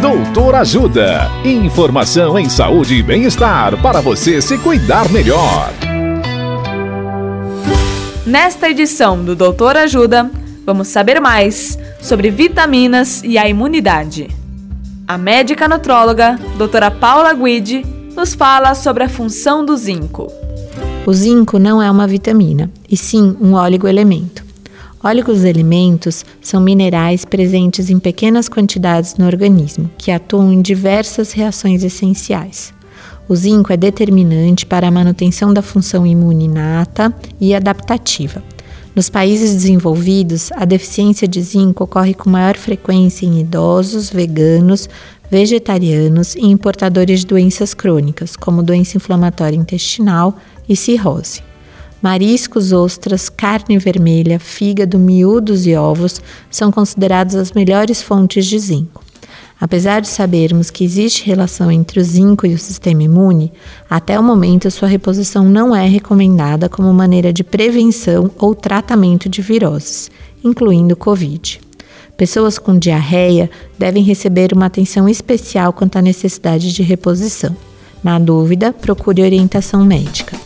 Doutor Ajuda. Informação em saúde e bem-estar para você se cuidar melhor. Nesta edição do Doutor Ajuda, vamos saber mais sobre vitaminas e a imunidade. A médica nutróloga, doutora Paula Guidi, nos fala sobre a função do zinco. O zinco não é uma vitamina, e sim um oligoelemento. Óleos-elementos são minerais presentes em pequenas quantidades no organismo, que atuam em diversas reações essenciais. O zinco é determinante para a manutenção da função imune inata e adaptativa. Nos países desenvolvidos, a deficiência de zinco ocorre com maior frequência em idosos, veganos, vegetarianos e em portadores de doenças crônicas, como doença inflamatória intestinal e cirrose. Mariscos, ostras, carne vermelha, fígado, miúdos e ovos são considerados as melhores fontes de zinco. Apesar de sabermos que existe relação entre o zinco e o sistema imune, até o momento sua reposição não é recomendada como maneira de prevenção ou tratamento de viroses, incluindo Covid. Pessoas com diarreia devem receber uma atenção especial quanto à necessidade de reposição. Na dúvida, procure orientação médica.